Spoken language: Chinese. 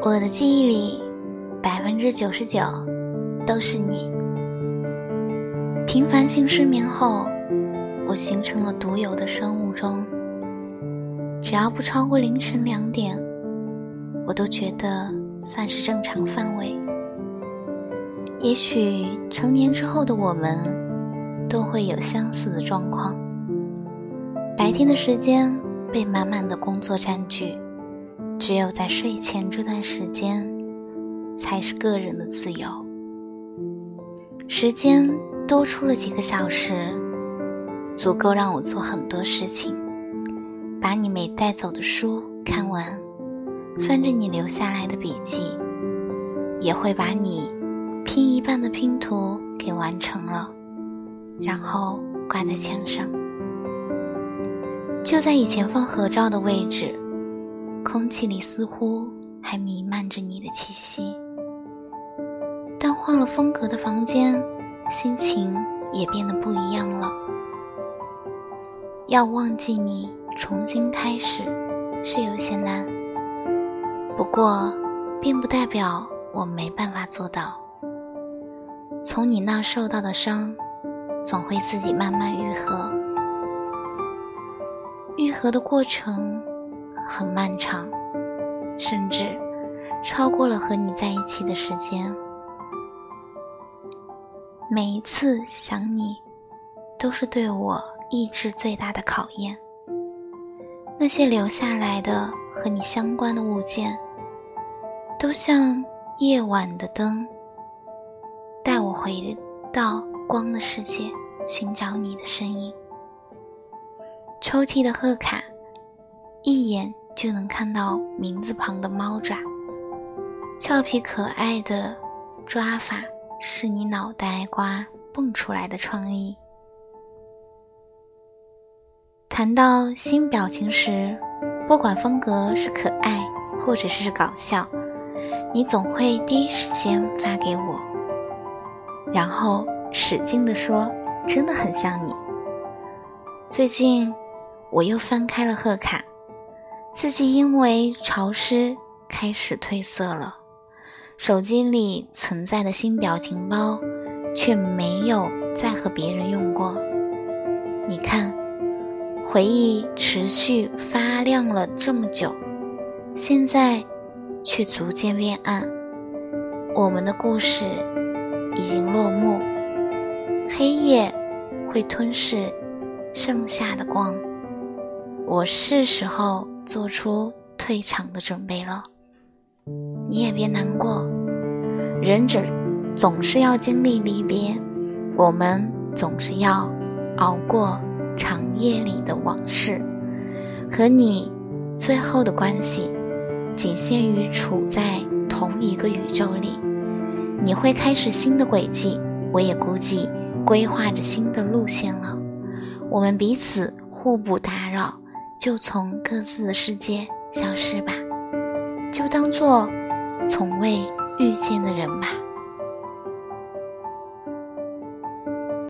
我的记忆里，百分之九十九都是你。频繁性失眠后，我形成了独有的生物钟。只要不超过凌晨两点，我都觉得算是正常范围。也许成年之后的我们，都会有相似的状况。白天的时间被满满的工作占据。只有在睡前这段时间，才是个人的自由。时间多出了几个小时，足够让我做很多事情：把你没带走的书看完，翻着你留下来的笔记，也会把你拼一半的拼图给完成了，然后挂在墙上，就在以前放合照的位置。空气里似乎还弥漫着你的气息，但换了风格的房间，心情也变得不一样了。要忘记你，重新开始，是有些难。不过，并不代表我没办法做到。从你那受到的伤，总会自己慢慢愈合。愈合的过程。很漫长，甚至超过了和你在一起的时间。每一次想你，都是对我意志最大的考验。那些留下来的和你相关的物件，都像夜晚的灯，带我回到光的世界，寻找你的身影。抽屉的贺卡。一眼就能看到名字旁的猫爪，俏皮可爱的抓法是你脑袋瓜蹦出来的创意。谈到新表情时，不管风格是可爱或者是搞笑，你总会第一时间发给我，然后使劲地说：“真的很像你。”最近我又翻开了贺卡。自己因为潮湿开始褪色了，手机里存在的新表情包却没有再和别人用过。你看，回忆持续发亮了这么久，现在却逐渐变暗。我们的故事已经落幕，黑夜会吞噬剩下的光。我是时候。做出退场的准备了，你也别难过。人只总是要经历离别，我们总是要熬过长夜里的往事。和你最后的关系，仅限于处在同一个宇宙里。你会开始新的轨迹，我也估计规划着新的路线了。我们彼此互不打扰。就从各自的世界消失吧，就当做从未遇见的人吧。